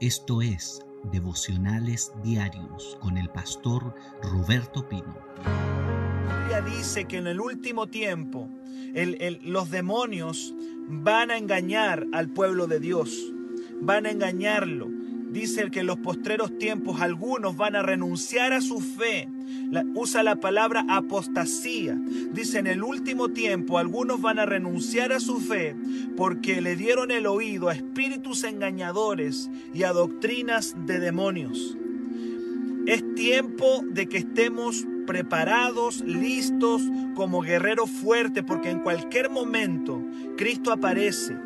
Esto es Devocionales Diarios con el pastor Roberto Pino. La Biblia dice que en el último tiempo los demonios van a engañar al pueblo de Dios, van a engañarlo. Dice que en los postreros tiempos algunos van a renunciar a su fe usa la palabra apostasía. Dice, en el último tiempo algunos van a renunciar a su fe porque le dieron el oído a espíritus engañadores y a doctrinas de demonios. Es tiempo de que estemos preparados, listos como guerreros fuertes, porque en cualquier momento Cristo aparece.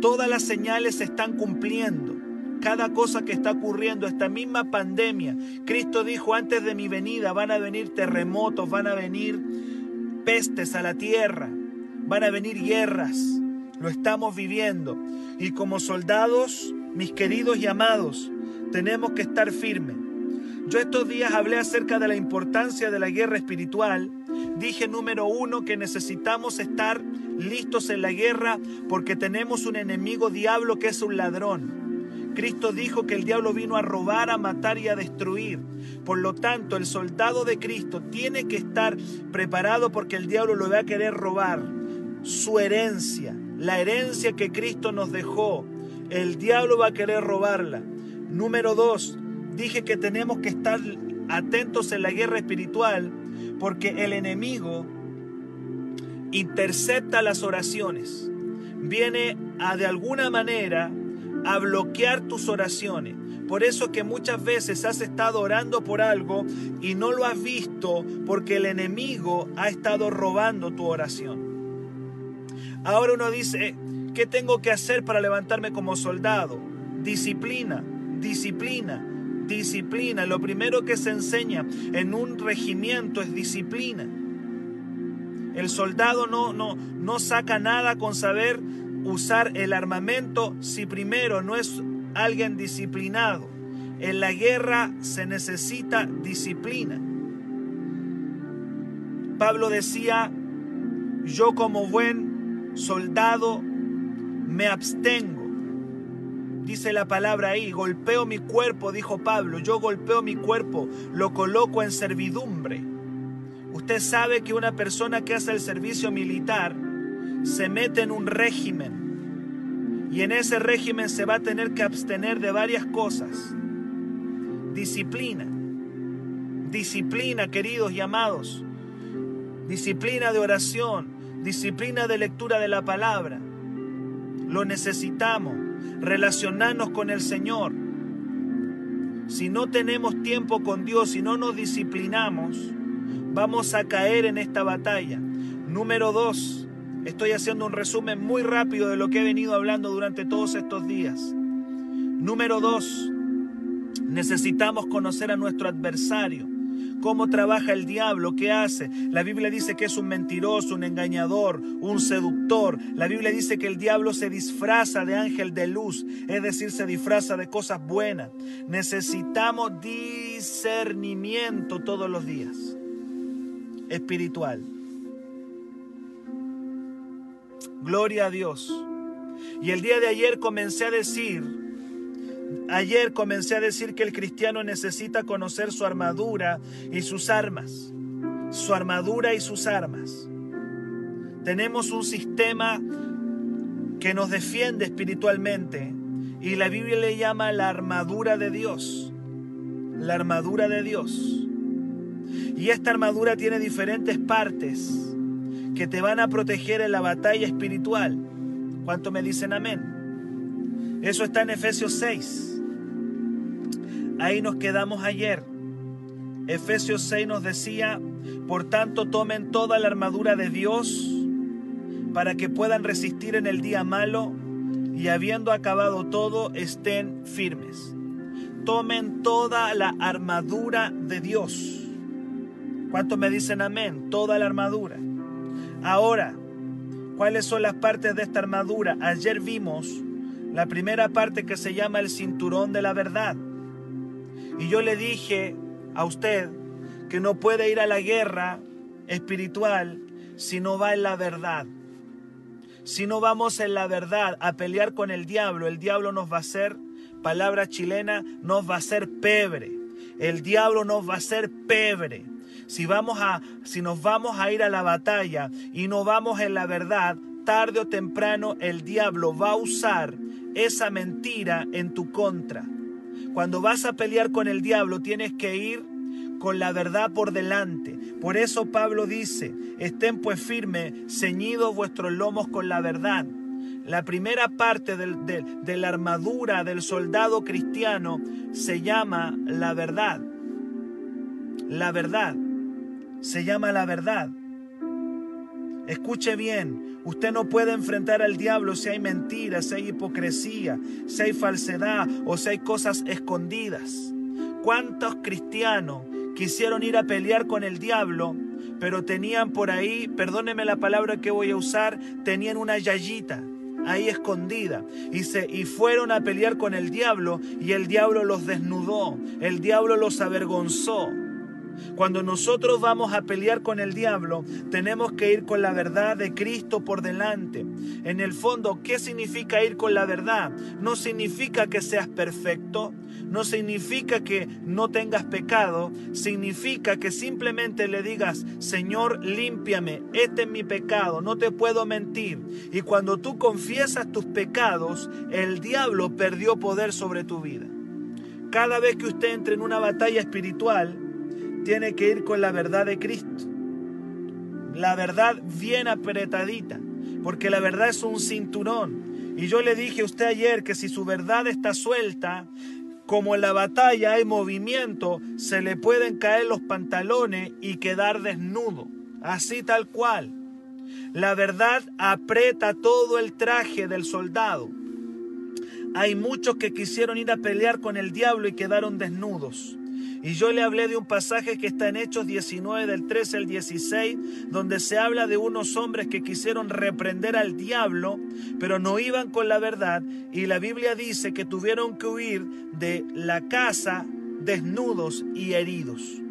Todas las señales se están cumpliendo cada cosa que está ocurriendo, esta misma pandemia. Cristo dijo, antes de mi venida van a venir terremotos, van a venir pestes a la tierra, van a venir guerras. Lo estamos viviendo. Y como soldados, mis queridos y amados, tenemos que estar firmes. Yo estos días hablé acerca de la importancia de la guerra espiritual. Dije número uno que necesitamos estar listos en la guerra porque tenemos un enemigo diablo que es un ladrón. Cristo dijo que el diablo vino a robar, a matar y a destruir. Por lo tanto, el soldado de Cristo tiene que estar preparado porque el diablo lo va a querer robar. Su herencia, la herencia que Cristo nos dejó, el diablo va a querer robarla. Número dos, dije que tenemos que estar atentos en la guerra espiritual porque el enemigo intercepta las oraciones. Viene a de alguna manera a bloquear tus oraciones. Por eso que muchas veces has estado orando por algo y no lo has visto porque el enemigo ha estado robando tu oración. Ahora uno dice, ¿qué tengo que hacer para levantarme como soldado? Disciplina, disciplina, disciplina. Lo primero que se enseña en un regimiento es disciplina. El soldado no, no, no saca nada con saber usar el armamento si primero no es alguien disciplinado. En la guerra se necesita disciplina. Pablo decía, yo como buen soldado me abstengo. Dice la palabra ahí, golpeo mi cuerpo, dijo Pablo, yo golpeo mi cuerpo, lo coloco en servidumbre. Usted sabe que una persona que hace el servicio militar se mete en un régimen y en ese régimen se va a tener que abstener de varias cosas. Disciplina, disciplina queridos y amados, disciplina de oración, disciplina de lectura de la palabra. Lo necesitamos, relacionarnos con el Señor. Si no tenemos tiempo con Dios, si no nos disciplinamos, vamos a caer en esta batalla. Número dos, Estoy haciendo un resumen muy rápido de lo que he venido hablando durante todos estos días. Número dos, necesitamos conocer a nuestro adversario. ¿Cómo trabaja el diablo? ¿Qué hace? La Biblia dice que es un mentiroso, un engañador, un seductor. La Biblia dice que el diablo se disfraza de ángel de luz, es decir, se disfraza de cosas buenas. Necesitamos discernimiento todos los días, espiritual. Gloria a Dios. Y el día de ayer comencé a decir, ayer comencé a decir que el cristiano necesita conocer su armadura y sus armas. Su armadura y sus armas. Tenemos un sistema que nos defiende espiritualmente y la Biblia le llama la armadura de Dios. La armadura de Dios. Y esta armadura tiene diferentes partes que te van a proteger en la batalla espiritual. ¿Cuánto me dicen amén? Eso está en Efesios 6. Ahí nos quedamos ayer. Efesios 6 nos decía, por tanto tomen toda la armadura de Dios para que puedan resistir en el día malo y habiendo acabado todo estén firmes. Tomen toda la armadura de Dios. ¿Cuántos me dicen amén? Toda la armadura. Ahora, ¿cuáles son las partes de esta armadura? Ayer vimos la primera parte que se llama el cinturón de la verdad. Y yo le dije a usted que no puede ir a la guerra espiritual si no va en la verdad. Si no vamos en la verdad a pelear con el diablo, el diablo nos va a hacer palabra chilena, nos va a hacer pebre. El diablo nos va a hacer pebre. Si, vamos a, si nos vamos a ir a la batalla y no vamos en la verdad, tarde o temprano el diablo va a usar esa mentira en tu contra. Cuando vas a pelear con el diablo tienes que ir con la verdad por delante. Por eso Pablo dice, estén pues firmes, ceñidos vuestros lomos con la verdad. La primera parte de la armadura del soldado cristiano se llama la verdad. La verdad. Se llama la verdad. Escuche bien, usted no puede enfrentar al diablo si hay mentiras, si hay hipocresía, si hay falsedad o si hay cosas escondidas. ¿Cuántos cristianos quisieron ir a pelear con el diablo, pero tenían por ahí, perdóneme la palabra que voy a usar, tenían una yayita ahí escondida y, se, y fueron a pelear con el diablo y el diablo los desnudó, el diablo los avergonzó. Cuando nosotros vamos a pelear con el diablo, tenemos que ir con la verdad de Cristo por delante. En el fondo, ¿qué significa ir con la verdad? No significa que seas perfecto, no significa que no tengas pecado, significa que simplemente le digas, Señor, límpiame, este es mi pecado, no te puedo mentir. Y cuando tú confiesas tus pecados, el diablo perdió poder sobre tu vida. Cada vez que usted entre en una batalla espiritual, tiene que ir con la verdad de Cristo. La verdad bien apretadita, porque la verdad es un cinturón. Y yo le dije a usted ayer que si su verdad está suelta, como en la batalla hay movimiento, se le pueden caer los pantalones y quedar desnudo. Así tal cual. La verdad aprieta todo el traje del soldado. Hay muchos que quisieron ir a pelear con el diablo y quedaron desnudos. Y yo le hablé de un pasaje que está en Hechos 19 del 13 al 16, donde se habla de unos hombres que quisieron reprender al diablo, pero no iban con la verdad. Y la Biblia dice que tuvieron que huir de la casa desnudos y heridos.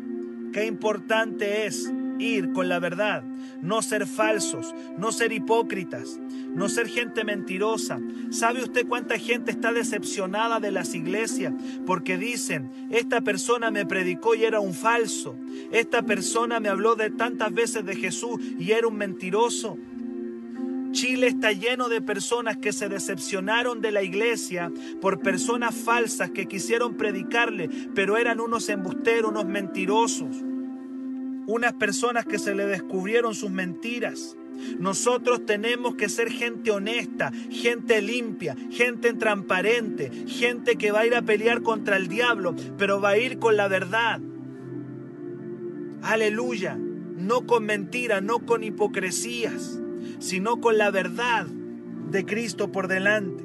Qué importante es ir con la verdad, no ser falsos, no ser hipócritas, no ser gente mentirosa. ¿Sabe usted cuánta gente está decepcionada de las iglesias? Porque dicen, esta persona me predicó y era un falso, esta persona me habló de tantas veces de Jesús y era un mentiroso. Chile está lleno de personas que se decepcionaron de la iglesia por personas falsas que quisieron predicarle, pero eran unos embusteros, unos mentirosos unas personas que se le descubrieron sus mentiras. Nosotros tenemos que ser gente honesta, gente limpia, gente transparente, gente que va a ir a pelear contra el diablo, pero va a ir con la verdad. Aleluya, no con mentiras, no con hipocresías, sino con la verdad de Cristo por delante.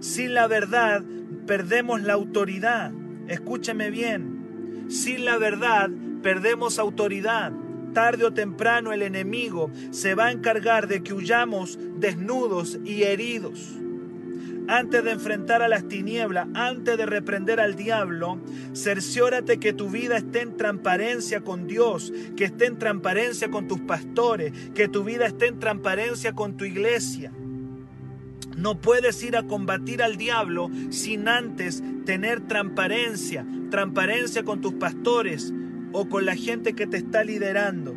Sin la verdad perdemos la autoridad. Escúcheme bien. Sin la verdad perdemos autoridad. Tarde o temprano el enemigo se va a encargar de que huyamos desnudos y heridos. Antes de enfrentar a las tinieblas, antes de reprender al diablo, cerciórate que tu vida esté en transparencia con Dios, que esté en transparencia con tus pastores, que tu vida esté en transparencia con tu iglesia. No puedes ir a combatir al diablo sin antes tener transparencia, transparencia con tus pastores, o con la gente que te está liderando.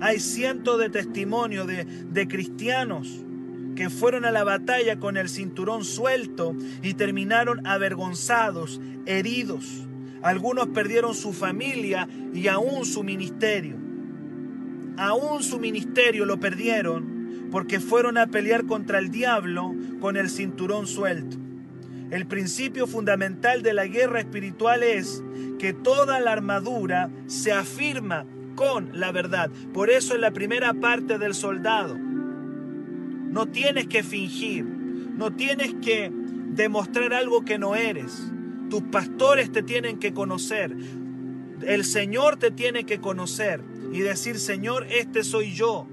Hay cientos de testimonios de, de cristianos que fueron a la batalla con el cinturón suelto y terminaron avergonzados, heridos. Algunos perdieron su familia y aún su ministerio. Aún su ministerio lo perdieron porque fueron a pelear contra el diablo con el cinturón suelto. El principio fundamental de la guerra espiritual es que toda la armadura se afirma con la verdad. Por eso en la primera parte del soldado no tienes que fingir, no tienes que demostrar algo que no eres. Tus pastores te tienen que conocer. El Señor te tiene que conocer y decir, Señor, este soy yo.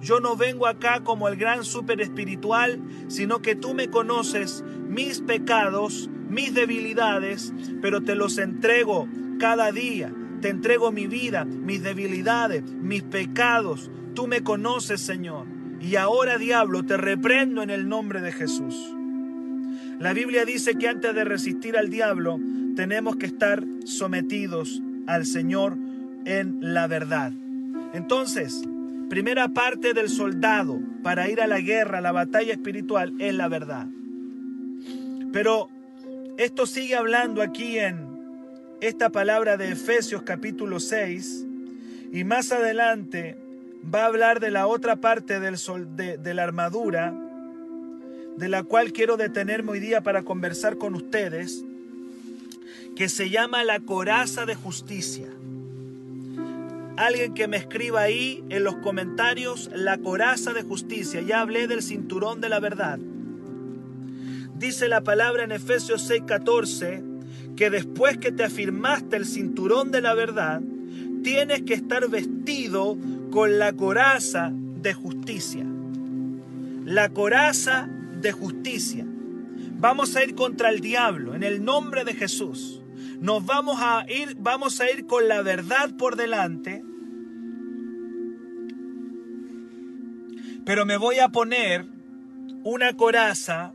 Yo no vengo acá como el gran super espiritual, sino que tú me conoces mis pecados, mis debilidades, pero te los entrego cada día. Te entrego mi vida, mis debilidades, mis pecados. Tú me conoces, Señor. Y ahora, diablo, te reprendo en el nombre de Jesús. La Biblia dice que antes de resistir al diablo tenemos que estar sometidos al Señor en la verdad. Entonces, primera parte del soldado para ir a la guerra, la batalla espiritual, es la verdad. Pero esto sigue hablando aquí en esta palabra de Efesios capítulo 6 y más adelante va a hablar de la otra parte del de, de la armadura, de la cual quiero detenerme hoy día para conversar con ustedes, que se llama la coraza de justicia. Alguien que me escriba ahí en los comentarios la coraza de justicia. Ya hablé del cinturón de la verdad. Dice la palabra en Efesios 6:14 que después que te afirmaste el cinturón de la verdad, tienes que estar vestido con la coraza de justicia. La coraza de justicia. Vamos a ir contra el diablo en el nombre de Jesús. Nos vamos a ir, vamos a ir con la verdad por delante. Pero me voy a poner una coraza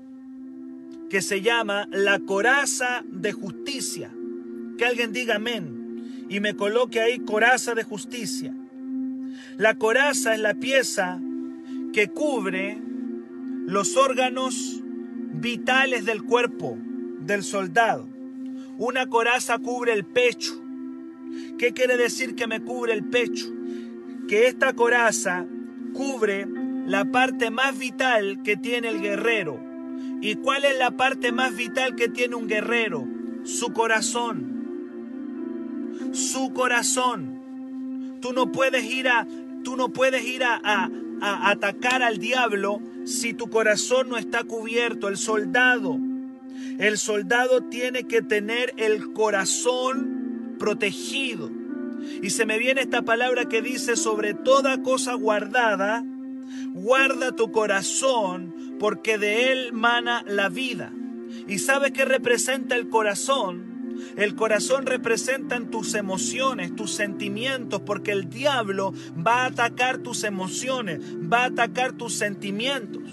que se llama la coraza de justicia. Que alguien diga amén y me coloque ahí coraza de justicia. La coraza es la pieza que cubre los órganos vitales del cuerpo del soldado. Una coraza cubre el pecho. ¿Qué quiere decir que me cubre el pecho? Que esta coraza cubre la parte más vital que tiene el guerrero, ¿Y cuál es la parte más vital que tiene un guerrero? Su corazón. Su corazón. Tú no puedes ir a, tú no puedes ir a, a, a atacar al diablo si tu corazón no está cubierto. El soldado, el soldado tiene que tener el corazón protegido. Y se me viene esta palabra que dice sobre toda cosa guardada, guarda tu corazón porque de él mana la vida. ¿Y sabe qué representa el corazón? El corazón representa tus emociones, tus sentimientos, porque el diablo va a atacar tus emociones, va a atacar tus sentimientos.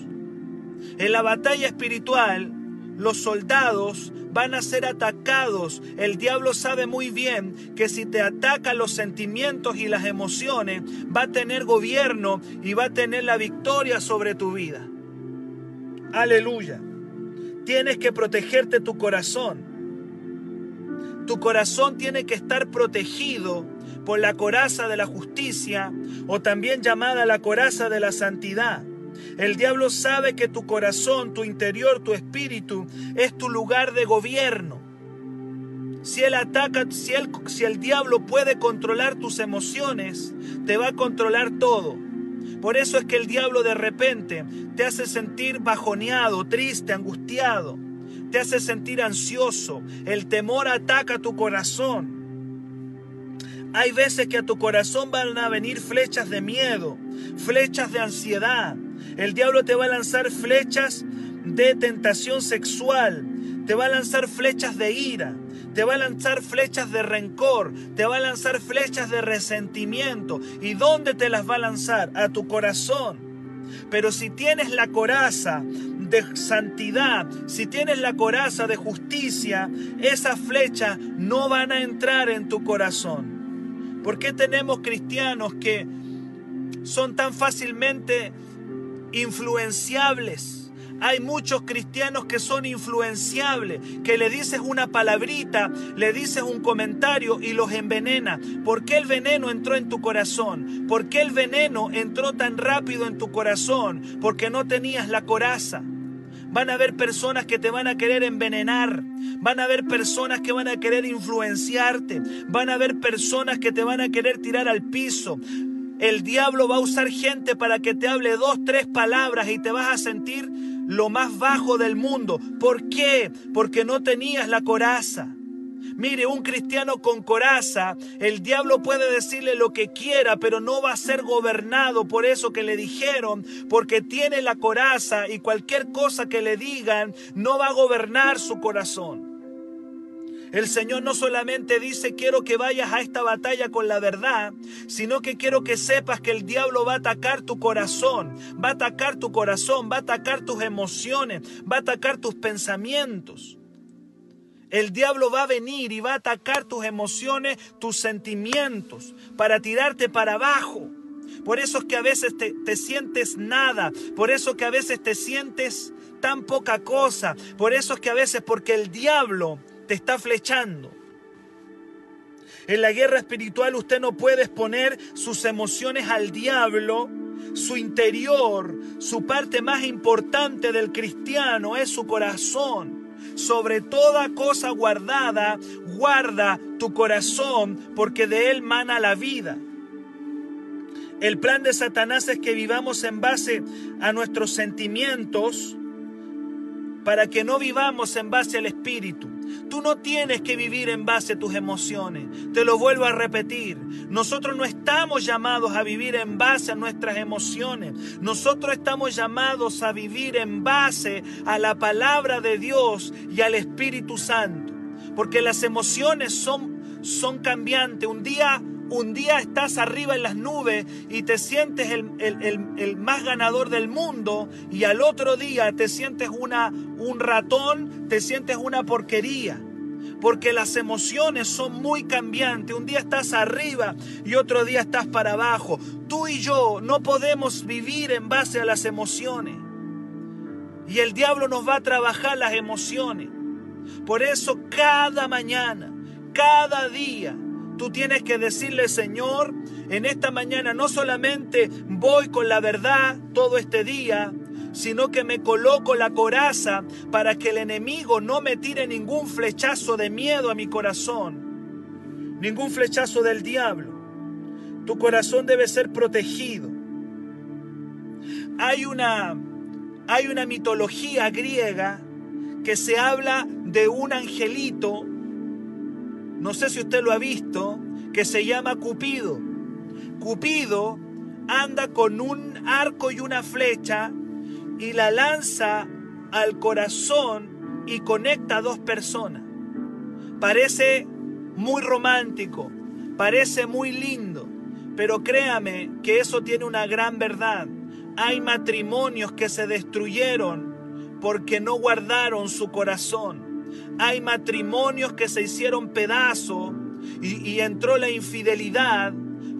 En la batalla espiritual, los soldados van a ser atacados. El diablo sabe muy bien que si te ataca los sentimientos y las emociones, va a tener gobierno y va a tener la victoria sobre tu vida. Aleluya. Tienes que protegerte tu corazón. Tu corazón tiene que estar protegido por la coraza de la justicia o también llamada la coraza de la santidad. El diablo sabe que tu corazón, tu interior, tu espíritu es tu lugar de gobierno. Si él ataca, si, si el diablo puede controlar tus emociones, te va a controlar todo. Por eso es que el diablo de repente te hace sentir bajoneado, triste, angustiado. Te hace sentir ansioso. El temor ataca tu corazón. Hay veces que a tu corazón van a venir flechas de miedo, flechas de ansiedad. El diablo te va a lanzar flechas de tentación sexual, te va a lanzar flechas de ira, te va a lanzar flechas de rencor, te va a lanzar flechas de resentimiento. ¿Y dónde te las va a lanzar? A tu corazón. Pero si tienes la coraza de santidad, si tienes la coraza de justicia, esas flechas no van a entrar en tu corazón. ¿Por qué tenemos cristianos que son tan fácilmente influenciables? Hay muchos cristianos que son influenciables, que le dices una palabrita, le dices un comentario y los envenena. ¿Por qué el veneno entró en tu corazón? ¿Por qué el veneno entró tan rápido en tu corazón? Porque no tenías la coraza. Van a haber personas que te van a querer envenenar. Van a haber personas que van a querer influenciarte. Van a haber personas que te van a querer tirar al piso. El diablo va a usar gente para que te hable dos, tres palabras y te vas a sentir lo más bajo del mundo. ¿Por qué? Porque no tenías la coraza. Mire, un cristiano con coraza, el diablo puede decirle lo que quiera, pero no va a ser gobernado por eso que le dijeron, porque tiene la coraza y cualquier cosa que le digan no va a gobernar su corazón. El Señor no solamente dice quiero que vayas a esta batalla con la verdad, sino que quiero que sepas que el diablo va a atacar tu corazón, va a atacar tu corazón, va a atacar tus emociones, va a atacar tus pensamientos. El diablo va a venir y va a atacar tus emociones, tus sentimientos, para tirarte para abajo. Por eso es que a veces te, te, sientes nada, por eso que a veces te sientes tan poca cosa, por eso es que a veces porque el diablo está flechando. En la guerra espiritual usted no puede exponer sus emociones al diablo. Su interior, su parte más importante del cristiano es su corazón. Sobre toda cosa guardada, guarda tu corazón, porque de él mana la vida. El plan de Satanás es que vivamos en base a nuestros sentimientos, para que no vivamos en base al Espíritu. Tú no tienes que vivir en base a tus emociones. Te lo vuelvo a repetir. Nosotros no estamos llamados a vivir en base a nuestras emociones. Nosotros estamos llamados a vivir en base a la palabra de Dios y al Espíritu Santo. Porque las emociones son, son cambiantes. Un día un día estás arriba en las nubes y te sientes el, más ganador del mundo y al otro día te sientes una, un ratón, te sientes una porquería. Porque las emociones son muy cambiantes. Un día estás arriba y otro día estás para abajo. Tú y yo no podemos vivir en base a las emociones. Y el diablo nos va a trabajar las emociones. Por eso cada mañana, cada día, Tú tienes que decirle, Señor, en esta mañana no solamente voy con la verdad todo este día, sino que me coloco la coraza para que el enemigo no me tire ningún flechazo de miedo a mi corazón, ningún flechazo del diablo. Tu corazón debe ser protegido. Hay una, hay una mitología griega que se habla de un angelito no sé si usted lo ha visto, que se llama Cupido. Cupido anda con un arco y una flecha y la lanza al corazón y conecta a dos personas. Parece muy romántico, parece muy lindo, pero créame que eso tiene una gran verdad. Hay matrimonios que se destruyeron porque no guardaron su corazón. Hay matrimonios que se hicieron pedazo y, entró la infidelidad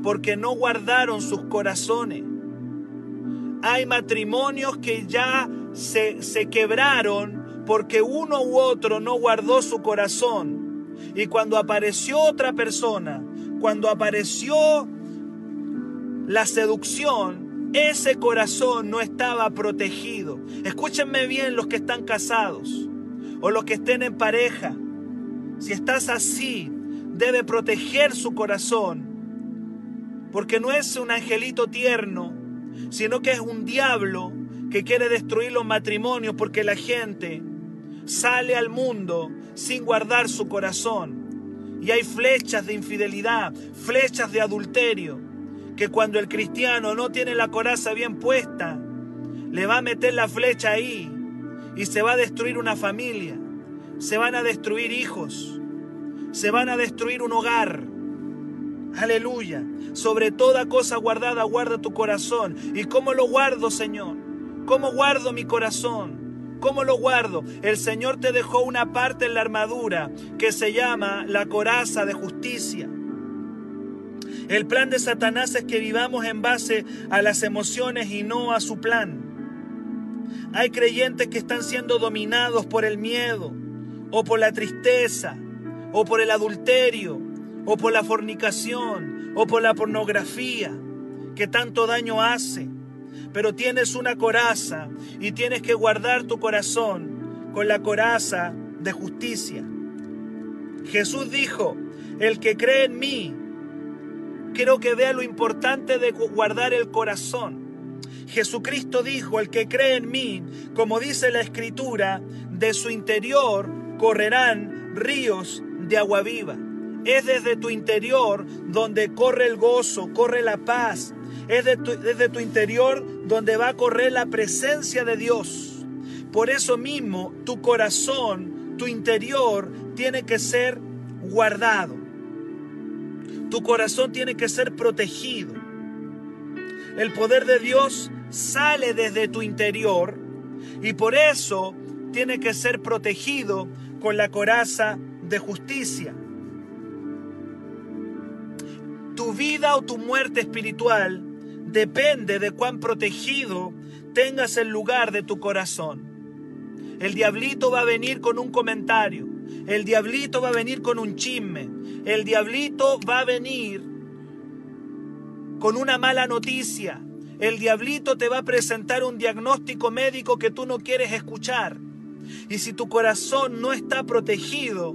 porque no guardaron sus corazones. Hay matrimonios que ya se, se quebraron porque uno u otro no guardó su corazón. Y cuando apareció otra persona, cuando apareció la seducción, ese corazón no estaba protegido. Escúchenme bien los que están casados o los que estén en pareja, si estás así, debe proteger su corazón, porque no es un angelito tierno, sino que es un diablo que quiere destruir los matrimonios porque la gente sale al mundo sin guardar su corazón. Y hay flechas de infidelidad, flechas de adulterio, que cuando el cristiano no tiene la coraza bien puesta, le va a meter la flecha ahí y se va a destruir una familia, se van a destruir hijos, se van a destruir un hogar. Aleluya. Sobre toda cosa guardada, guarda tu corazón. ¿Y cómo lo guardo, Señor? ¿Cómo guardo mi corazón? ¿Cómo lo guardo? El Señor te dejó una parte en la armadura que se llama la coraza de justicia. El plan de Satanás es que vivamos en base a las emociones y no a su plan. Hay creyentes que están siendo dominados por el miedo, o por la tristeza, o por el adulterio, o por la fornicación, o por la pornografía, que tanto daño hace. Pero tienes una coraza y tienes que guardar tu corazón con la coraza de justicia. Jesús dijo, el que cree en mí, quiero que vea lo importante de guardar el corazón. Jesucristo dijo, el que cree en mí, como dice la escritura, de su interior correrán ríos de agua viva. Es desde tu interior donde corre el gozo, corre la paz. Es desde tu interior donde va a correr la presencia de Dios. Por eso mismo tu corazón, tu interior, tiene que ser guardado. Tu corazón tiene que ser protegido. El poder de Dios sale desde tu interior y por eso tiene que ser protegido con la coraza de justicia. Tu vida o tu muerte espiritual depende de cuán protegido tengas el lugar de tu corazón. El diablito va a venir con un comentario. El diablito va a venir con un chisme. El diablito va a venir con una mala noticia. El diablito te va a presentar un diagnóstico médico que tú no quieres escuchar. Y si tu corazón no está protegido,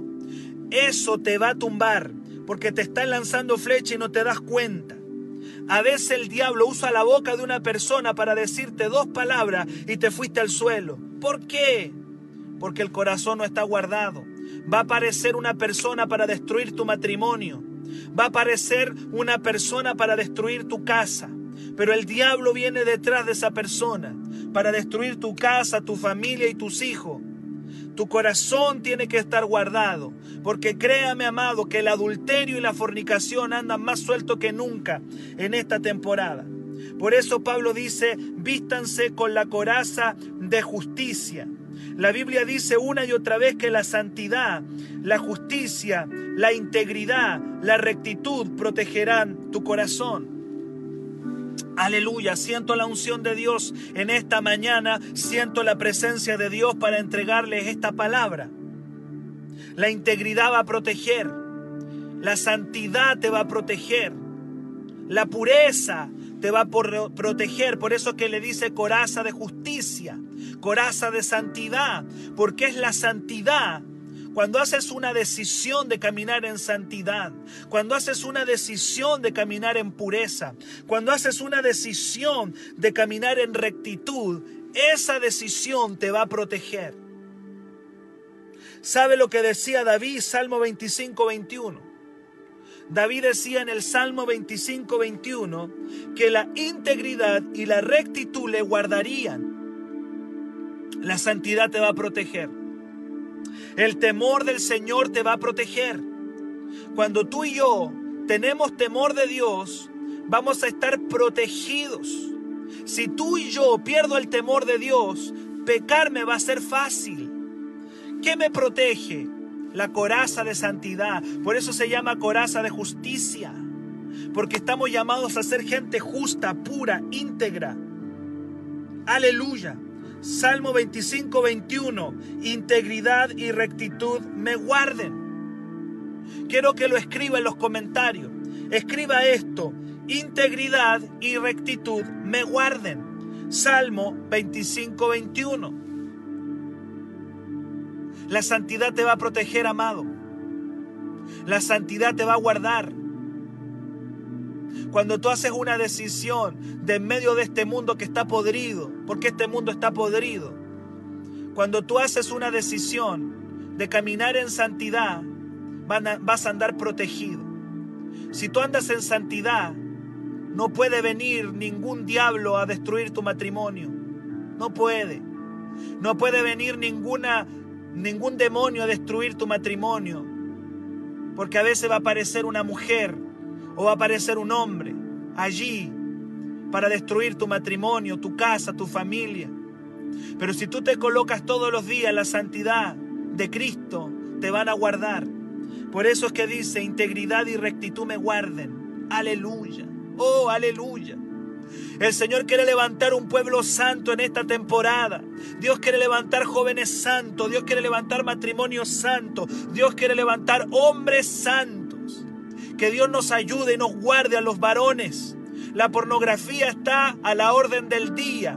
eso te va a tumbar, porque te están lanzando flecha y no te das cuenta. A veces el diablo usa la boca de una persona para decirte dos palabras y te fuiste al suelo. ¿Por qué? Porque el corazón no está guardado. Va a aparecer una persona para destruir tu matrimonio. Va a aparecer una persona para destruir tu casa. Pero el diablo viene detrás de esa persona para destruir tu casa, tu familia y tus hijos. Tu corazón tiene que estar guardado, porque créame, amado, que el adulterio y la fornicación andan más suelto que nunca en esta temporada. Por eso Pablo dice, vístanse con la coraza de justicia. La Biblia dice una y otra vez que la santidad, la justicia, la integridad, la rectitud protegerán tu corazón. Aleluya, siento la unción de Dios en esta mañana, siento la presencia de Dios para entregarles esta palabra. La integridad va a proteger, la santidad te va a proteger, la pureza te va a proteger, por eso que le dice coraza de justicia, coraza de santidad, porque es la santidad cuando haces una decisión de caminar en santidad, cuando haces una decisión de caminar en pureza, cuando haces una decisión de caminar en rectitud, esa decisión te va a proteger. ¿Sabe lo que decía David, Salmo 25, 21? David decía en el Salmo 25, 21 que la integridad y la rectitud le guardarían. La santidad te va a proteger. El temor del Señor te va a proteger. Cuando tú y yo tenemos temor de Dios, vamos a estar protegidos. Si tú y yo pierdo el temor de Dios, pecar va a ser fácil. ¿Qué me protege? La coraza de santidad. Por eso se llama coraza de justicia. Porque estamos llamados a ser gente justa, pura, íntegra. Aleluya. Salmo 25, 21. Integridad y rectitud me guarden. Quiero que lo escriba en los comentarios. Escriba esto. Integridad y rectitud me guarden. Salmo 25, 21. La santidad te va a proteger, amado. La santidad te va a guardar. Cuando tú haces una decisión de en medio de este mundo que está podrido, porque este mundo está podrido, cuando tú haces una decisión de caminar en santidad, vas a andar protegido. Si tú andas en santidad, no puede venir ningún diablo a destruir tu matrimonio. No puede. No puede venir ninguna, ningún demonio a destruir tu matrimonio. Porque a veces va a aparecer una mujer o va a aparecer un hombre allí para destruir tu matrimonio, tu casa, tu familia. Pero si tú te colocas todos los días la santidad de Cristo, te van a guardar. Por eso es que dice, integridad y rectitud me guarden. Aleluya. Oh, aleluya. El Señor quiere levantar un pueblo santo en esta temporada. Dios quiere levantar jóvenes santos. Dios quiere levantar matrimonios santos. Dios quiere levantar hombres santos. Que Dios nos ayude y nos guarde a los varones. La pornografía está a la orden del día.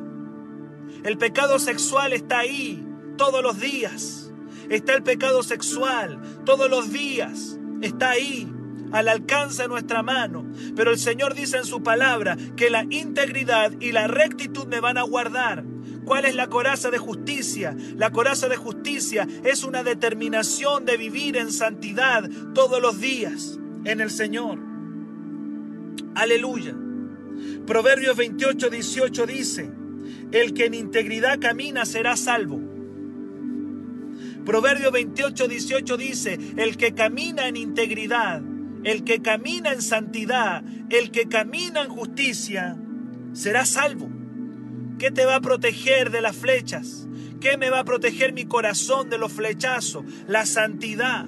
El pecado sexual está ahí todos los días. Está el pecado sexual todos los días. Está ahí al alcance de nuestra mano. Pero el Señor dice en su palabra que la integridad y la rectitud me van a guardar. ¿Cuál es la coraza de justicia? La coraza de justicia es una determinación de vivir en santidad todos los días en el Señor. Aleluya. Proverbios 28, 18 dice, el que en integridad camina será salvo. Proverbio 28, 18 dice, el que camina en integridad, el que camina en santidad, el que camina en justicia, será salvo. ¿Qué te va a proteger de las flechas? ¿Qué me va a proteger mi corazón de los flechazos? La santidad.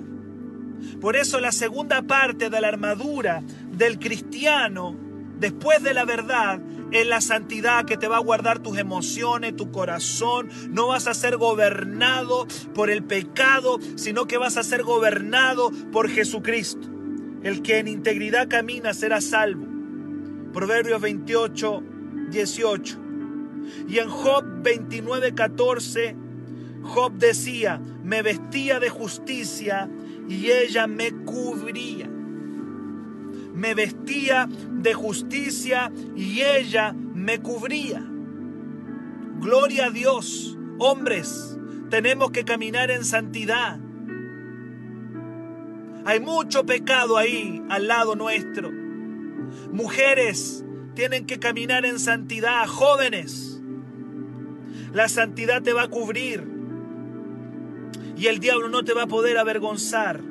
Por eso la segunda parte de la armadura del cristiano, después de la verdad, es la santidad que te va a guardar tus emociones, tu corazón. No vas a ser gobernado por el pecado, sino que vas a ser gobernado por Jesucristo. El que en integridad camina será salvo. Proverbios 28, 18. Y en Job 29, 14, Job decía, me vestía de justicia y ella me cubría. Me vestía de justicia y ella me cubría. Gloria a Dios, hombres, tenemos que caminar en santidad. Hay mucho pecado ahí al lado nuestro. Mujeres tienen que caminar en santidad, jóvenes. La santidad te va a cubrir y el diablo no te va a poder avergonzar.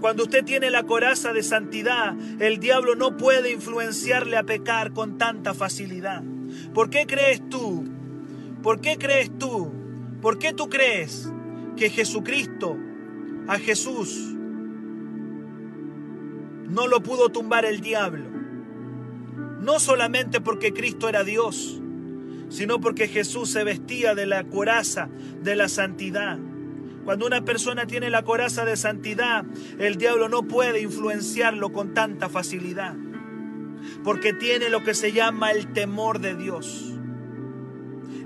Cuando usted tiene la coraza de santidad, el diablo no puede influenciarle a pecar con tanta facilidad. ¿Por qué crees tú? ¿Por qué crees tú? ¿Por qué tú crees que Jesucristo, a Jesús, no lo pudo tumbar el diablo? No solamente porque Cristo era Dios, sino porque Jesús se vestía de la coraza de la santidad. Cuando una persona tiene la coraza de santidad, el diablo no puede influenciarlo con tanta facilidad, porque tiene lo que se llama el temor de Dios.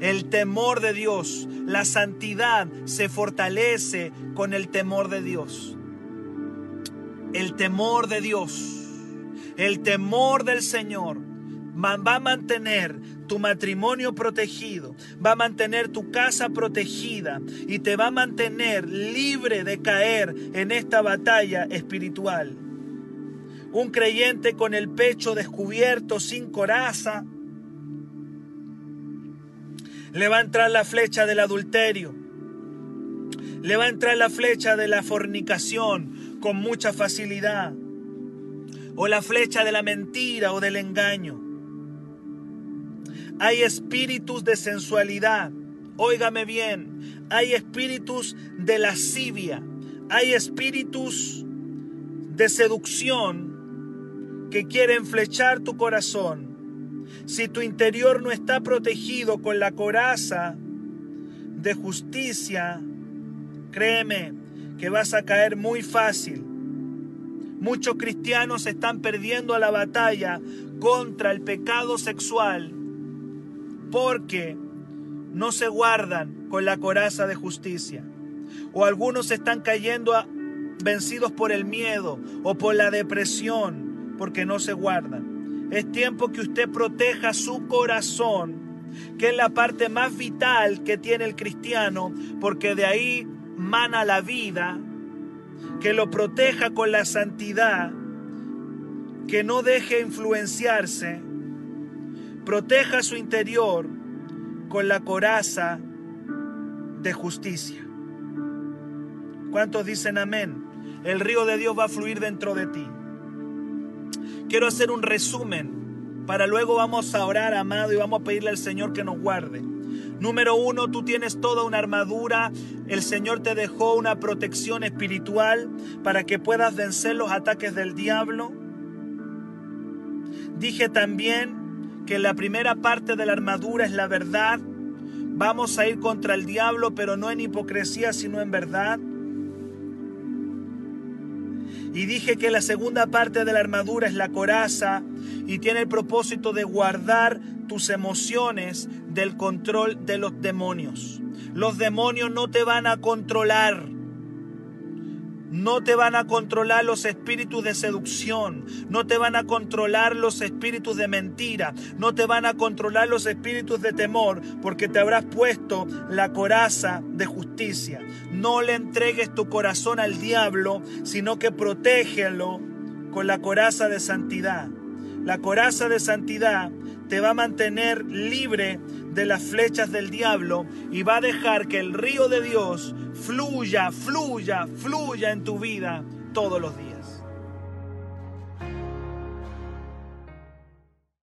El temor de Dios, la santidad se fortalece con el temor de Dios. El temor de Dios, el temor del Señor va a mantener tu matrimonio protegido, va a mantener tu casa protegida y te va a mantener libre de caer en esta batalla espiritual. Un creyente con el pecho descubierto, sin coraza, le va a entrar la flecha del adulterio, le va a entrar la flecha de la fornicación con mucha facilidad, o la flecha de la mentira o del engaño. Hay espíritus de sensualidad. Óigame bien. Hay espíritus de lascivia. Hay espíritus de seducción que quieren flechar tu corazón. Si tu interior no está protegido con la coraza de justicia, créeme que vas a caer muy fácil. Muchos cristianos están perdiendo la batalla contra el pecado sexual porque no se guardan con la coraza de justicia. O algunos están cayendo vencidos por el miedo o por la depresión porque no se guardan. Es tiempo que usted proteja su corazón, que es la parte más vital que tiene el cristiano, porque de ahí mana la vida, que lo proteja con la santidad, que no deje influenciarse proteja su interior con la coraza de justicia. ¿Cuántos dicen amén? El río de Dios va a fluir dentro de ti. Quiero hacer un resumen para luego vamos a orar, amado, y vamos a pedirle al Señor que nos guarde. Número uno, tú tienes toda una armadura. El Señor te dejó una protección espiritual para que puedas vencer los ataques del diablo. Dije también que la primera parte de la armadura es la verdad. Vamos a ir contra el diablo, pero no en hipocresía, sino en verdad. Y dije que la segunda parte de la armadura es la coraza y tiene el propósito de guardar tus emociones del control de los demonios. Los demonios no te van a controlar. No te van a controlar los espíritus de seducción, no te van a controlar los espíritus de mentira, no te van a controlar los espíritus de temor, porque te habrás puesto la coraza de justicia. No le entregues tu corazón al diablo, sino que protégelo con la coraza de santidad. La coraza de santidad te va a mantener libre de las flechas del diablo y va a dejar que el río de Dios fluya, fluya, fluya en tu vida todos los días.